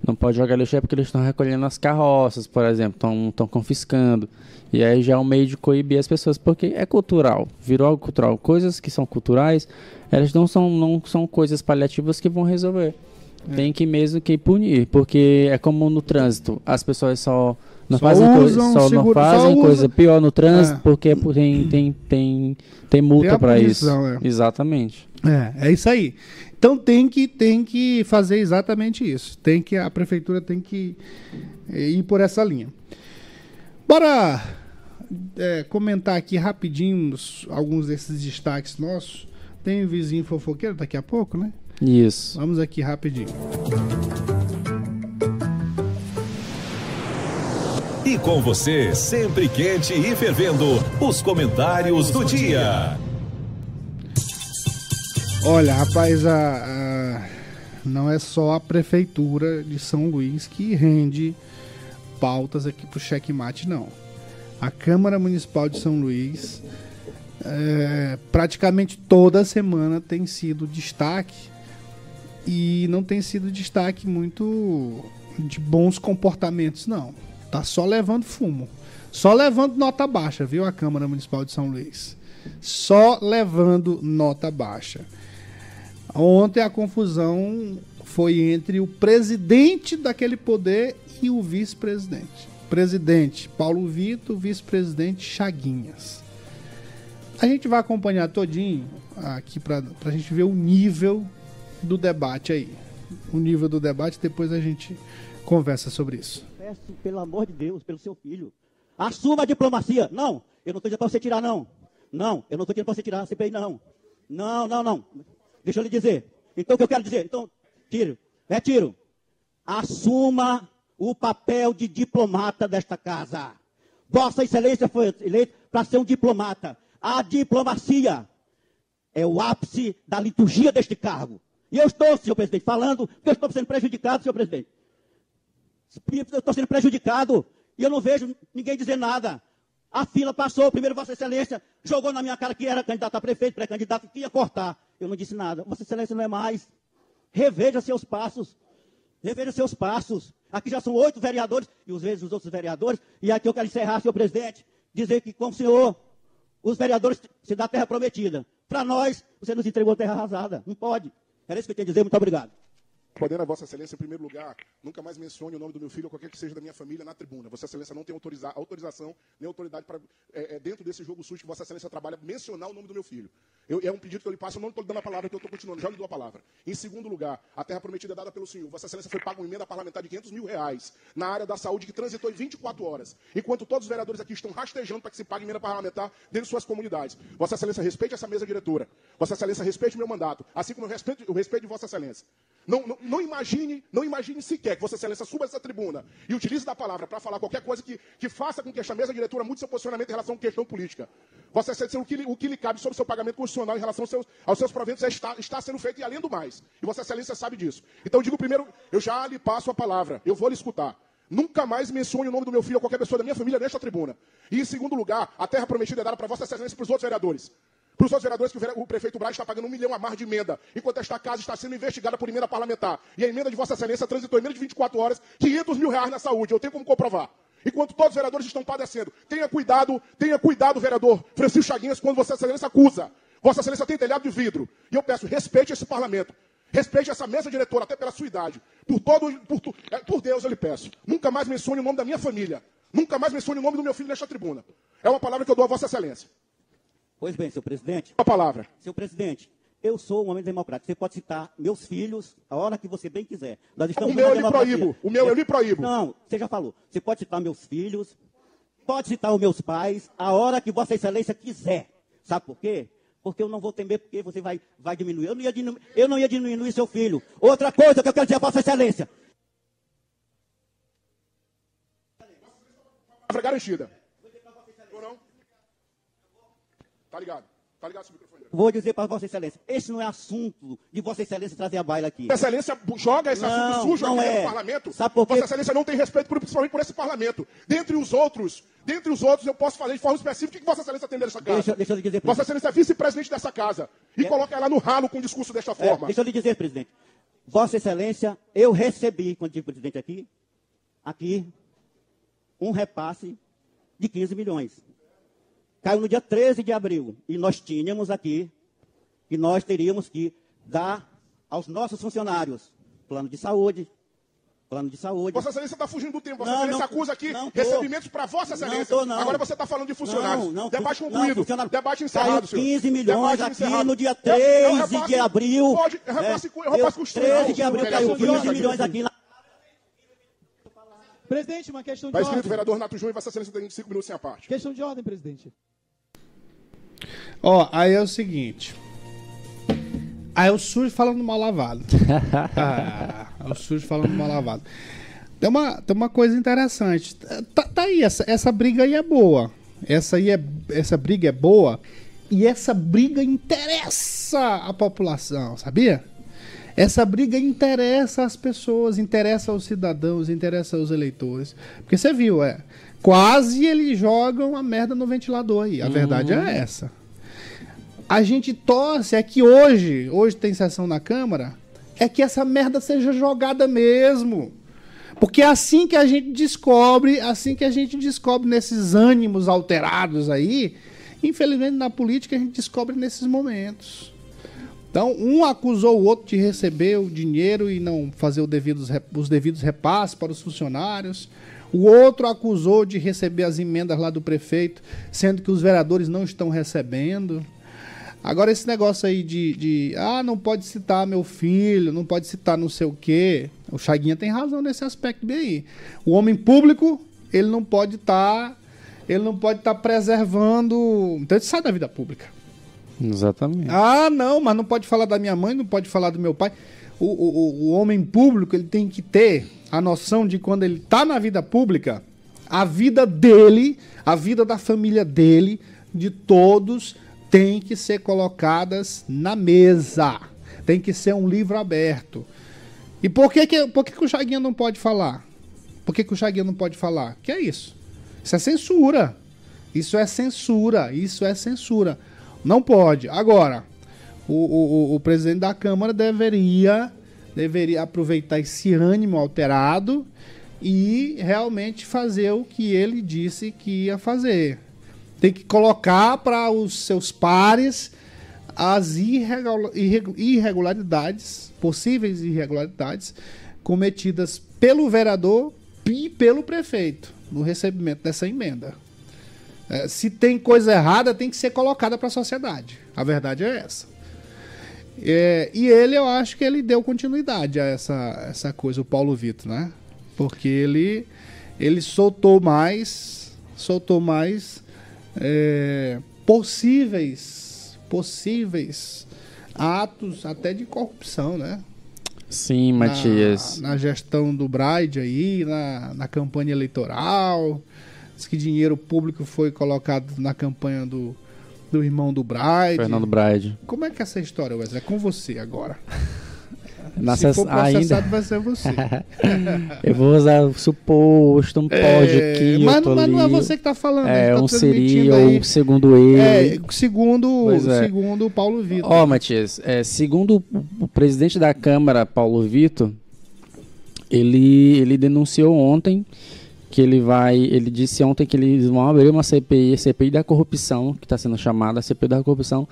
não pode jogar lixo é porque eles estão recolhendo as carroças, por exemplo, estão confiscando. E aí já é um meio de coibir as pessoas, porque é cultural, virou algo cultural. Coisas que são culturais, elas não são, não são coisas paliativas que vão resolver. Tem que mesmo que punir, porque é como no trânsito, as pessoas só não Só fazem, coi- usam só não seguro- só fazem usa- coisa pior no trânsito É. porque tem, tem, tem, tem multa para isso. é. Exatamente. É, é isso aí. Então tem que, tem que fazer exatamente isso. Tem que a prefeitura tem que eh, ir por essa linha. Bora é, comentar aqui rapidinho alguns desses destaques nossos. Tem o vizinho fofoqueiro daqui a pouco, né? Isso. Vamos aqui rapidinho. E com você, sempre quente e fervendo, os comentários do dia. Olha, rapaz, a, a- não é só a prefeitura de São Luís que rende pautas aqui pro checkmate, não. A Câmara Municipal de São Luís, é, praticamente toda semana tem sido destaque e não tem sido destaque muito de bons comportamentos, não. Tá só levando fumo. Só levando nota baixa, viu? A Câmara Municipal de São Luís. Só levando nota baixa. Ontem a confusão foi entre o presidente daquele poder e o vice-presidente. Presidente Paulo Vitor, vice-presidente Chaguinhas. A gente vai acompanhar todinho aqui para a gente ver o nível do debate aí. O nível do debate, depois a gente conversa sobre isso. Peço, pelo amor de Deus, pelo seu filho. Assuma a diplomacia. Não, eu não estou dizendo para você tirar, não. Não, eu não estou dizendo para você tirar a CPI, não. Não, não, não. Deixa eu lhe dizer. Então, o que eu quero dizer? Então, tiro. Retiro. Assuma o papel de diplomata desta casa. Vossa Excelência foi eleita para ser um diplomata. A diplomacia é o ápice da liturgia deste cargo. E eu estou, senhor presidente, falando que eu estou sendo prejudicado, senhor presidente. Eu estou sendo prejudicado e eu não vejo ninguém dizer nada. A fila passou, primeiro Vossa Excelência jogou na minha cara que era candidato a prefeito, pré-candidato, que ia cortar. Eu não disse nada. Vossa Excelência não é mais. Reveja seus passos. Reveja seus passos. Aqui já são oito vereadores, e os vezes os outros vereadores. E aqui eu quero encerrar, senhor presidente, dizer que com o senhor, os vereadores se dá terra prometida. Para nós, você nos entregou terra arrasada. Não pode. Era isso que eu tinha a dizer. Muito obrigado. Podendo a Vossa Excelência, em primeiro lugar, nunca mais mencione o nome do meu filho ou qualquer que seja da minha família na tribuna. Vossa Excelência não tem autoriza autorização nem autoridade para, é, é, dentro desse jogo sujo que Vossa Excelência trabalha, mencionar o nome do meu filho. Eu, é um pedido que eu lhe passo, eu não estou dando a palavra, que eu estou continuando, já lhe dou a palavra. Em segundo lugar, a terra prometida é dada pelo Senhor. Vossa Excelência foi paga uma emenda parlamentar de 500 mil reais na área da saúde que transitou em 24 horas. Enquanto todos os vereadores aqui estão rastejando para que se pague emenda parlamentar dentro de suas comunidades. Vossa Excelência respeite essa mesa diretora. Vossa Excelência respeite o meu mandato, assim como eu respeito, eu respeito de Vossa Excelência. Não, não, não, imagine, não imagine sequer que Vossa Excelência suba essa tribuna e utilize da palavra para falar qualquer coisa que, que faça com que esta mesa diretora mude seu posicionamento em relação à questão política. Vossa Excelência, o que, o que lhe cabe sobre o seu pagamento constitucional em relação aos seus, aos seus proventos é está, está sendo feito e além do mais. E Vossa Excelência sabe disso. Então, eu digo primeiro, eu já lhe passo a palavra, eu vou lhe escutar. Nunca mais mencione o nome do meu filho ou qualquer pessoa da minha família nesta tribuna. E, em segundo lugar, a terra prometida é dada para Vossa Excelência e para os outros vereadores. Para os outros vereadores que o, prefeito Braz está pagando um milhão a mais de emenda, enquanto esta casa está sendo investigada por emenda parlamentar. E a emenda de Vossa Excelência transitou em menos de 24 horas 500 mil reais na saúde. Eu tenho como comprovar. Enquanto todos os vereadores estão padecendo. Tenha cuidado, tenha cuidado, vereador Francisco Chaguinhas, quando Vossa Excelência acusa. Vossa Excelência tem telhado de vidro. E eu peço, respeite esse parlamento. Respeite essa mesa diretora, até pela sua idade. Por, todo, por, é, por Deus eu lhe peço. Nunca mais mencione o nome da minha família. Nunca mais mencione o nome do meu filho nesta tribuna. É uma palavra que eu dou a Vossa Excelência. Pois bem, senhor presidente. A palavra. Senhor presidente, eu sou um homem democrático. Você pode citar meus filhos a hora que você bem quiser. Nós estamos o meu eu lhe proíbo. O meu eu lhe proíbo. Não, você já falou. Você pode citar meus filhos, pode citar os meus pais, a hora que Vossa Excelência quiser. Sabe por quê? Porque eu não vou temer, porque você vai, vai diminuir. Eu não, ia diminuir. eu não ia diminuir seu filho. Outra coisa que eu quero dizer a Vossa Excelência. Palavra garantida. Tá ligado? Tá ligado esse microfone? Vou dizer para Vossa Excelência, esse não é assunto de Vossa Excelência trazer a baila aqui. Vossa Excelência joga esse não, assunto sujo aqui é. no parlamento. Sabe por quê? Vossa Excelência não tem respeito por, principalmente por esse parlamento. Dentre os outros, dentre os outros, eu posso fazer de forma específica o que Vossa Excelência tem nessa casa. Deixa, deixa eu lhe dizer, Vossa Excelência é vice-presidente dessa casa. E é. coloca ela no ralo com um discurso desta é, forma. deixa eu lhe dizer, presidente. Vossa Excelência, eu recebi, quando tive presidente aqui, aqui, um repasse de 15 milhões caiu no dia 13 de abril. E nós tínhamos aqui que nós teríamos que dar aos nossos funcionários plano de saúde, plano de saúde. Vossa Excelência está fugindo do tempo. Vossa não, Excelência não, acusa aqui não recebimentos para Vossa Excelência. Não tô, não. Agora você está falando de funcionários. Não, não, Debate concluído. Funcionário... Debate encerrado, senhor. 15 milhões Debate aqui encerrado. no dia 13 repasse, de abril. Pode, repasse, é, repasse 13 de abril caiu 15 milhões aqui na... Presidente, uma questão de Vai escrito, vereador Nato Júnior, Vossa Excelência tem 5 minutos sem a parte. Questão de ordem, presidente. Ó, aí é o seguinte. Aí o sujo falando mal lavado. ah, o sujo falando mal lavado. Tem uma, tem uma coisa interessante. Tá, tá aí, essa, essa briga aí é boa. Essa, aí é, essa briga é boa. E essa briga interessa a população, sabia? Essa briga interessa as pessoas, interessa aos cidadãos, interessa aos eleitores. Porque você viu, é. Quase eles jogam a merda no ventilador aí. A uhum. verdade é essa. A gente torce é que hoje, hoje tem sessão na Câmara, é que essa merda seja jogada mesmo. Porque é assim que a gente descobre, assim que a gente descobre nesses ânimos alterados aí, infelizmente na política a gente descobre nesses momentos. Então, um acusou o outro de receber o dinheiro e não fazer devidos, os devidos repasses para os funcionários. O outro acusou de receber as emendas lá do prefeito, sendo que os vereadores não estão recebendo. Agora, esse negócio aí de, de, ah, não pode citar meu filho, não pode citar não sei o quê. O Chaguinha tem razão nesse aspecto bem aí. O homem público, ele não pode estar. Tá, ele não pode estar tá preservando. Então ele sai da vida pública. Exatamente. Ah, não, mas não pode falar da minha mãe, não pode falar do meu pai. O, o, o homem público, ele tem que ter a noção de quando ele está na vida pública, a vida dele, a vida da família dele, de todos, tem que ser colocadas na mesa. Tem que ser um livro aberto. E por que, que, por que, que o Chaguinha não pode falar? Por que, que o Chaguinha não pode falar? Que é isso? Isso é censura. Isso é censura. Isso é censura. Não pode. Agora, o, o, o presidente da Câmara deveria deveria aproveitar esse ânimo alterado e realmente fazer o que ele disse que ia fazer. Tem que colocar para os seus pares as irregula- irregu- irregularidades, possíveis irregularidades, cometidas pelo vereador e pelo prefeito no recebimento dessa emenda. É, se tem coisa errada, tem que ser colocada para a sociedade. A verdade é essa. É, e ele, eu acho que ele deu continuidade a essa, essa coisa, o Paulo Vitor, né? Porque ele, ele soltou mais, soltou mais é, possíveis, possíveis atos até de corrupção, né? Sim, Na- Matias. Na, gestão do Bride aí, na, na campanha eleitoral. Diz que dinheiro público foi colocado na campanha do, do irmão do Bride. Fernando Bride. Como é que é essa história, Wesley? É com você agora. Na Se for processado, ainda. vai ser você. Eu vou usar o suposto, um pode É, aqui, mas, mas não é ali. você que tá falando. É, tá um seria aí. o segundo ele. É, segundo, é. segundo o Paulo Vitor. Ó, Matias, é, segundo o- o presidente da Câmara, Paulo Vitor, ele, ele denunciou ontem que ele vai. Ele disse ontem que eles vão abrir uma CPI, CPI da corrupção, que está sendo chamada CPI da corrupção,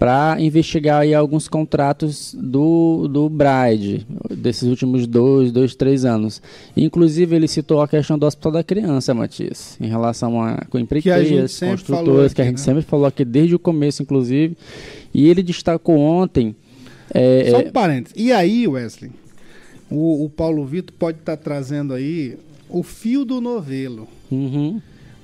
para investigar aí alguns contratos do, do Bride, desses últimos dois, dois, três anos. Inclusive, ele citou a questão do Hospital da Criança, Matias, em relação a com empreiteiras, construtoras, que a aqui, gente né? sempre falou aqui desde o começo, inclusive. E ele destacou ontem. é, Só é, um parênteses. E aí, Wesley, o, o Paulo Vitor pode estar trazendo aí o fio do novelo. uhum,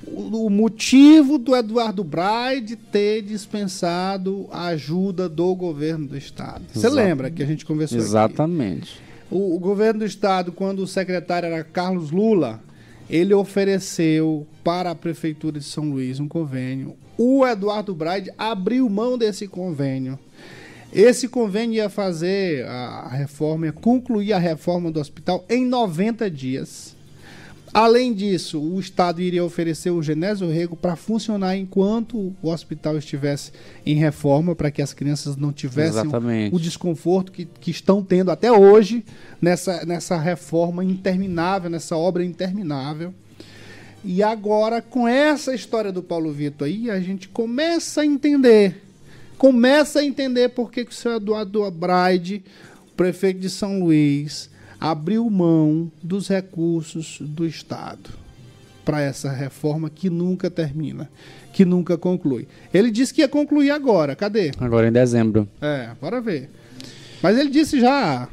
O, o motivo do Eduardo Braide ter dispensado a ajuda do governo do estado. Você lembra que a gente conversou exatamente. O, o governo do estado, quando o secretário era Carlos Lula, ele ofereceu para a prefeitura de São Luís um convênio. O Eduardo Braide abriu mão desse convênio. Esse convênio ia fazer a reforma, ia concluir a reforma do hospital em 90 dias. Além disso, o Estado iria oferecer o Genésio Rego para funcionar enquanto o hospital estivesse em reforma, para que as crianças não tivessem Exatamente. o desconforto que, que estão tendo até hoje nessa, nessa reforma interminável, nessa obra interminável. E agora, com essa história do Paulo Vitor aí, a gente começa a entender. Começa a entender por que, que o senhor Eduardo Braide, prefeito de São Luís, abriu mão dos recursos do Estado para essa reforma que nunca termina, que nunca conclui. Ele disse que ia concluir agora. Cadê? Agora em dezembro. É, bora ver. Mas ele disse já.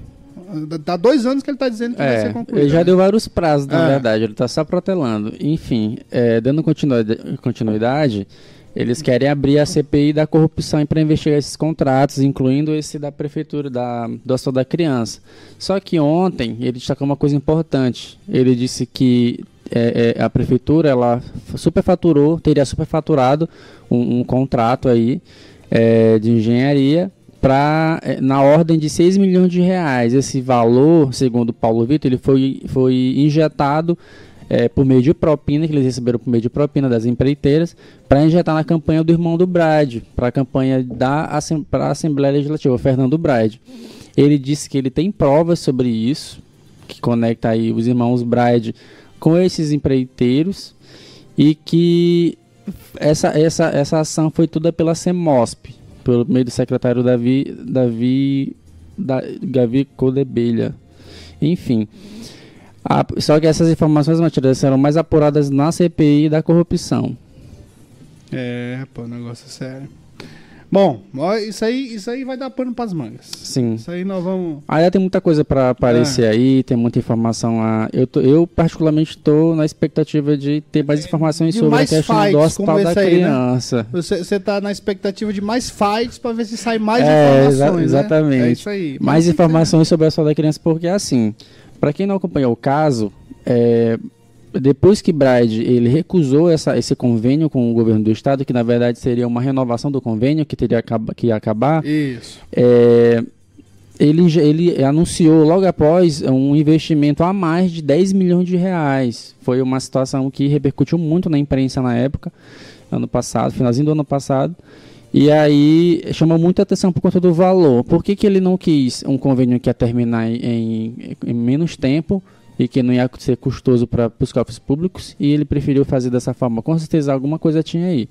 Há dois anos que ele está dizendo que vai É, ser concluído. ele já né? deu vários prazos, na É. verdade. Ele está só protelando. Enfim, é, dando continuidade, continuidade, eles querem abrir a CPI da corrupção para investigar esses contratos, incluindo esse da prefeitura, da, do da Criança. Só que ontem ele destacou uma coisa importante. Ele disse que é, é, a prefeitura ela superfaturou, teria superfaturado um, um contrato aí é, de engenharia para na ordem de 6 milhões de reais. Esse valor, segundo Paulo Vitor, ele foi, foi injetado é, por meio de propina, que eles receberam por meio de propina das empreiteiras, para injetar na campanha do irmão do Brade, para a campanha da pra Assembleia Legislativa, Fernando Brade. Ele disse que ele tem provas sobre isso, que conecta aí os irmãos Bride com esses empreiteiros, e que essa, essa, essa ação foi toda pela CEMOSP, pelo meio do secretário Davi, Davi, da, Gavi Codebelha. Enfim. A- só que essas informações, Matilde, serão mais apuradas na CPI da corrupção. É, pô, negócio é sério. Bom, isso aí, isso aí vai dar pano pras mangas. Sim. Isso aí nós vamos. Ainda tem muita coisa para aparecer aí, tem muita informação lá. Eu, tô- eu particularmente estou na expectativa de ter mais informações De sobre a mais questão do fights hospital como da aí, né? criança. Você, você tá na expectativa de mais fights pra ver se sai mais É, exa- informações. né? exatamente. É isso aí. Mais informações sobre a saúde da criança, porque assim, para quem não acompanhou o caso, é, depois que Bride ele recusou essa, esse convênio com o governo do estado, que na verdade seria uma renovação do convênio que teria que ia acabar? Isso. é, ele, ele anunciou logo após um investimento a mais de 10 milhões de reais. Foi uma situação que repercutiu muito na imprensa na época, ano passado, finalzinho do ano passado. E aí chamou muita atenção por conta do valor. Por que, que ele não quis um convênio que ia terminar em, em- menos tempo, e que não ia ser custoso para os cofres públicos e ele preferiu fazer dessa forma. Com certeza alguma coisa tinha aí.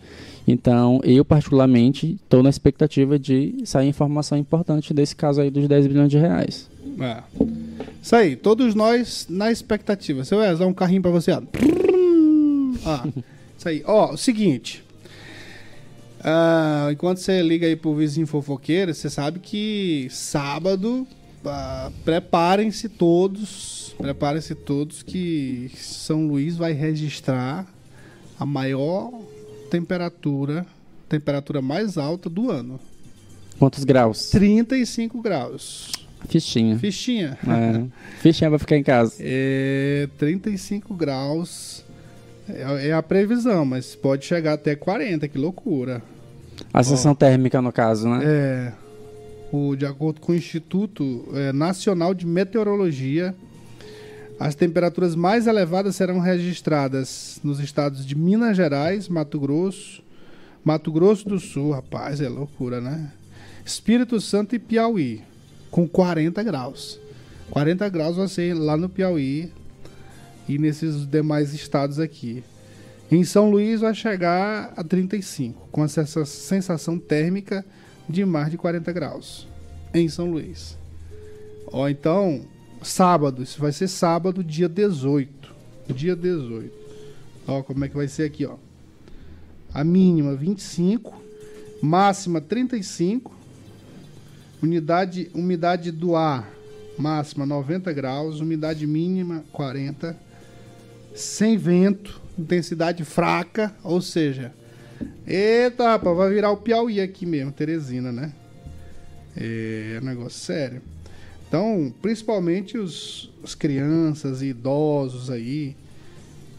Então, eu particularmente estou na expectativa de sair informação importante desse caso aí dos 10 bilhões de reais. É. Isso aí, todos nós na expectativa. Seu Wes, dá um carrinho pra você, ó. Ah, isso aí. Ó, o seguinte. Ah, enquanto você liga aí pro vizinho fofoqueiro, você sabe que sábado, ah, preparem-se todos, preparem-se todos que São Luís vai registrar a maior temperatura, temperatura mais alta do ano. Quantos graus? 35 graus. Fichinha. Fichinha. É. Fichinha vai ficar em casa. É 35 graus é, é a previsão, mas pode chegar até 40, que loucura. A sensação térmica, no caso, né? É, o, de acordo com o Instituto é, Nacional de Meteorologia, as temperaturas mais elevadas serão registradas nos estados de Minas Gerais, Mato Grosso, Mato Grosso do Sul, rapaz, é loucura, né? Espírito Santo e Piauí, com 40 graus. 40 graus vai ser lá no Piauí e nesses demais estados aqui. Em São Luís vai chegar a 35, com essa sensação térmica de mais de 40 graus. Em São Luís. Ó, então, sábado, isso vai ser sábado, dia 18. Dia 18. Ó, como é que vai ser aqui, ó. A mínima 25, máxima 35. Unidade, umidade do ar máxima 90 graus, umidade mínima 40. Sem vento, intensidade fraca, ou seja, eita, rapaz, vai virar o Piauí aqui mesmo, Teresina, né? É um negócio sério. Então, principalmente os, as crianças e idosos aí,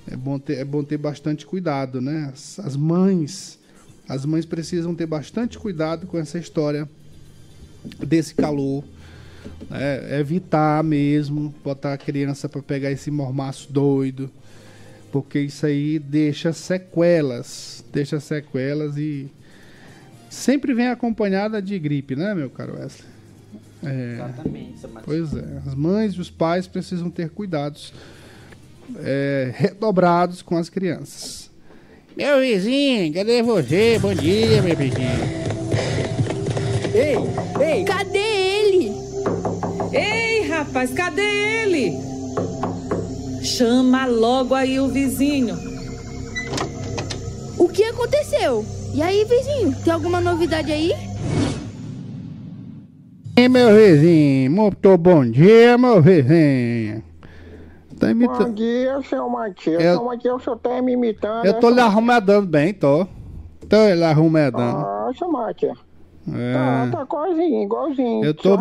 é bom ter, é bom ter bastante cuidado, né? As, as mães, as mães precisam ter bastante cuidado com essa história desse calor. né? evitar mesmo botar a criança para pegar esse mormaço doido, porque isso aí deixa sequelas, deixa sequelas e sempre vem acompanhada de gripe, né, meu caro Wesley? É, Exatamente, Pois é, as mães e os pais precisam ter cuidados é, redobrados com as crianças. Meu vizinho, cadê você? Bom dia, meu vizinho. Ei, ei, Cadê ele? ei, rapaz, cadê ele? Chama logo aí o vizinho. O que aconteceu? E aí, vizinho, tem alguma novidade aí? E meu vizinho, muito bom dia, meu vizinho. Tá Bom imitando. dia, seu Matias. Eu- Seu Matias, o senhor tá me imitando. Eu tô né, lhe bem, tô. Tô lhe arrumedando. Ah, seu Matias. É. Tá, tá igualzinho, igualzinho. Eu tô-.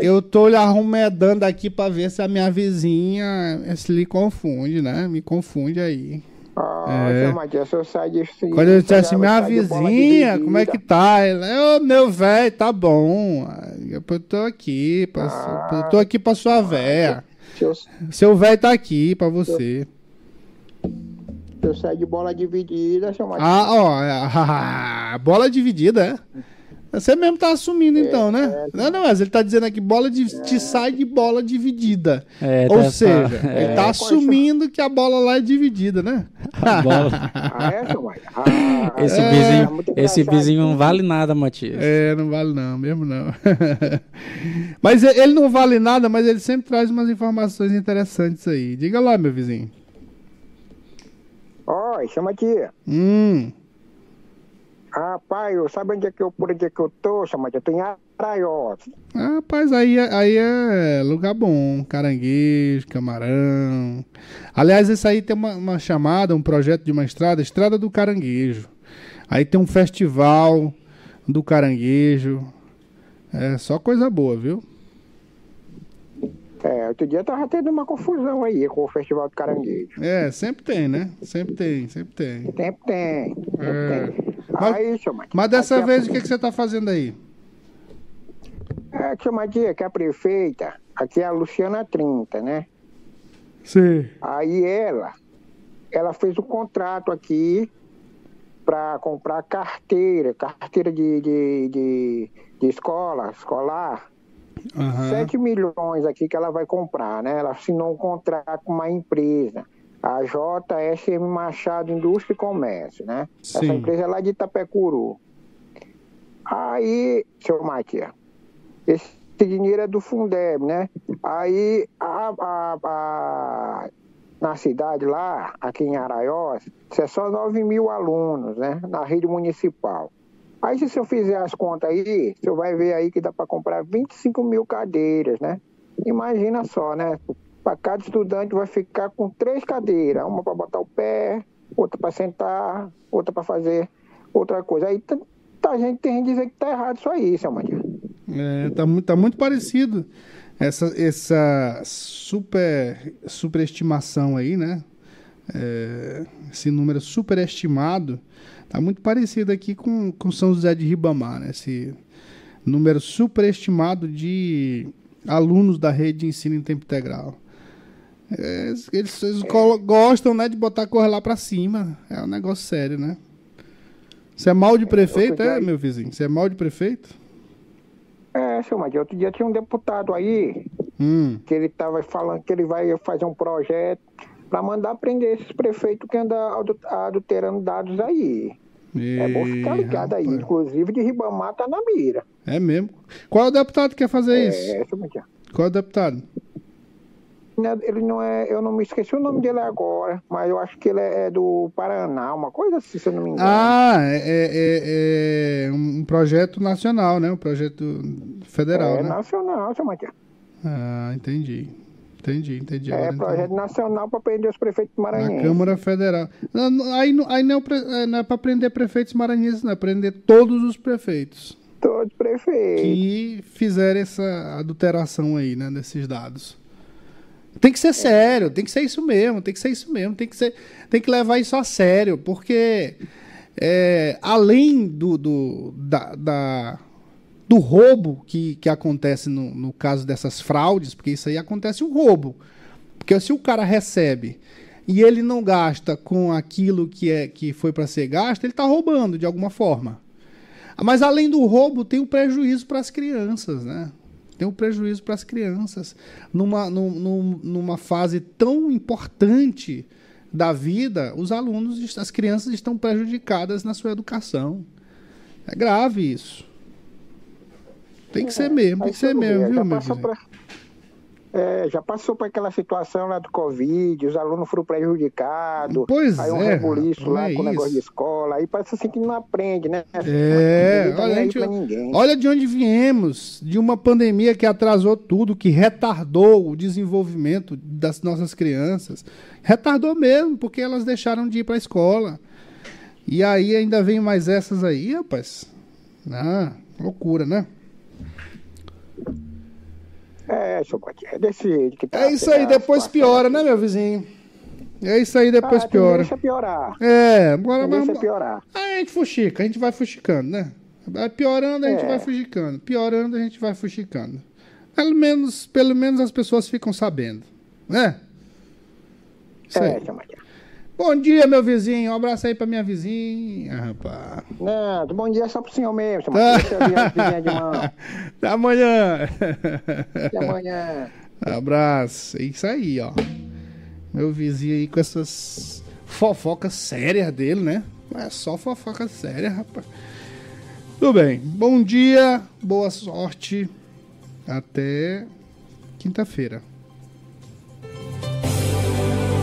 Eu tô lhe arrumedando aqui pra ver se a minha vizinha se lhe confunde, né? Me confunde aí. Ah, É. seu Matias, o senhor sai de cima. Quando eu dissesse minha de bola vizinha, como é que tá? Ela, ô meu velho, tá bom. Eu tô aqui, pra, Ah. eu tô aqui pra sua véia. Seu, Seu velho tá aqui pra você. seu sai de bola dividida, seu Matias. Ah, ó, é, bola dividida, é? Você mesmo tá assumindo então, né? Não, não, mas ele tá dizendo aqui, bola de, te sai de bola dividida. É, Ou tá- seja, é. ele tá assumindo que a bola lá é dividida, né? A bola. Ah, é? Ah, Esse, é, vizinho, esse vizinho não vale nada, Matias. É, não vale não, mesmo não. mas ele não vale nada, mas ele sempre traz umas informações interessantes aí. Diga lá, meu vizinho. Oi, seu Matias. Hum, Rapaz, eu sabe onde é que eu, por onde é que eu tô, seu Matias? Eu tô em Araiós. ah, rapaz, aí, é- aí é lugar bom. Caranguejo, camarão. Aliás, esse aí tem uma, uma chamada, um projeto de uma estrada, Estrada do Caranguejo. Aí tem um festival do caranguejo. É só coisa boa, viu? É, outro dia tava tendo uma confusão aí com o Festival do Caranguejo. É, sempre tem, né? Sempre tem, sempre tem. Sempre tem, sempre É. tem. Mas- Aí, seu Matias. Mas dessa a- vez, o que, que você tá fazendo aí? É, seu Matias, que a prefeita, aqui é a Luciana 30, né? Sim. Aí ela, ela fez um contrato aqui para comprar carteira, carteira de, de, de, de escola, escolar, Aham. 7 milhões aqui que ela vai comprar, né? Ela assinou um contrato com uma empresa, a JSM Machado Indústria e Comércio, né? Essa Sim. empresa é lá de Itapecuru. Aí, seu Matias, esse dinheiro é do Fundeb, né? Aí, a, a- a- na cidade lá, aqui em Araiós, isso é só 9 mil alunos, né? Na rede municipal. Aí, se eu fizer as contas aí, você vai ver aí que dá para comprar 25 mil cadeiras, né? Imagina só, né? Para cada estudante vai ficar com três cadeiras, uma para botar o pé, outra para sentar, outra para fazer outra coisa. Aí tá, tá gente tem que dizer que tá errado isso aí, seu Mandir. É, tá, tá muito parecido essa, essa super superestimação aí, né? É, esse número superestimado tá muito parecido aqui com, com São José de Ribamar, né? Esse número superestimado de alunos da rede de ensino em tempo integral. É, eles eles colo- gostam, né, de botar a cor lá pra cima. É um negócio sério, né? Você é mal de prefeito, é, meu vizinho? Você é mal de prefeito? É, seu Mandir, outro dia tinha um deputado aí Hum. que ele estava falando que ele vai fazer um projeto para mandar prender esses prefeitos que andam adu- adulterando dados aí. É bom ficar ligado aí. rapaz. Inclusive de Ribamar tá na mira. É mesmo. Qual é o deputado que quer fazer isso? É, seu Mandir. Qual é o deputado? Né, Ele não é, eu não me esqueci o nome dele agora, mas eu acho que ele é do Paraná, uma coisa assim, se eu não me engano. Ah, é, é- é um projeto nacional, né? Um projeto federal, é né? nacional, seu Mandir. Ah, entendi. Entendi, entendi. É projeto nacional para prender os prefeitos Na maranhenses. Câmara Federal. Aí, não- aí não, é é, não é para prender prefeitos maranhenses, não é prender todos os prefeitos Todos prefeitos. que fizeram essa adulteração aí, né? Desses dados. Tem que ser sério, tem que ser isso mesmo, tem que ser isso mesmo, tem que, ser, tem que levar isso a sério, porque é, além do, do, da, da- do roubo que, que acontece no, no caso dessas fraudes, porque isso aí acontece um roubo. Porque se o cara recebe e ele não gasta com aquilo que, é, que foi para ser gasto, ele está roubando de alguma forma. Mas além do roubo, tem o prejuízo para as crianças, né? Tem um prejuízo para as crianças numa, num- num- numa fase tão importante da vida, os alunos, as crianças estão prejudicadas na sua educação. É grave isso. Tem que ser mesmo, tem que ser mesmo, bem, viu, já meu passou pra- é, já passou por aquela situação lá do Covid, os alunos foram prejudicados. Pois aí um é, rebuliço lá é com o negócio de escola. Aí parece assim que não aprende, né? É, olha, gente- olha de onde viemos, de uma pandemia que atrasou tudo, que retardou o desenvolvimento das nossas crianças. Retardou mesmo, porque elas deixaram de ir para a escola. E aí ainda vem mais essas aí, rapaz. Ah, loucura, né? É, é desse que tá. É isso aí, depois piora, né, meu vizinho? É isso aí, depois Ah, piora. Deixa piorar. É, bora, Deixa vamos. piorar. Aí a gente fuxica, a gente vai fuxicando, né? Vai piorando, a gente É. vai fuxicando. Piorando, a gente vai fuxicando. Pelo menos, pelo menos as pessoas ficam sabendo, né? Isso É, aí. Bom dia, meu vizinho. Um abraço aí pra minha vizinha, rapaz. Não, bom dia só pro senhor mesmo, seu Tá. De mão. Até amanhã. Até amanhã. Abraço. É isso aí, ó. Meu vizinho aí com essas fofocas sérias dele, né? É só fofoca séria, rapaz. Tudo bem. Bom dia, boa sorte. Até quinta-feira.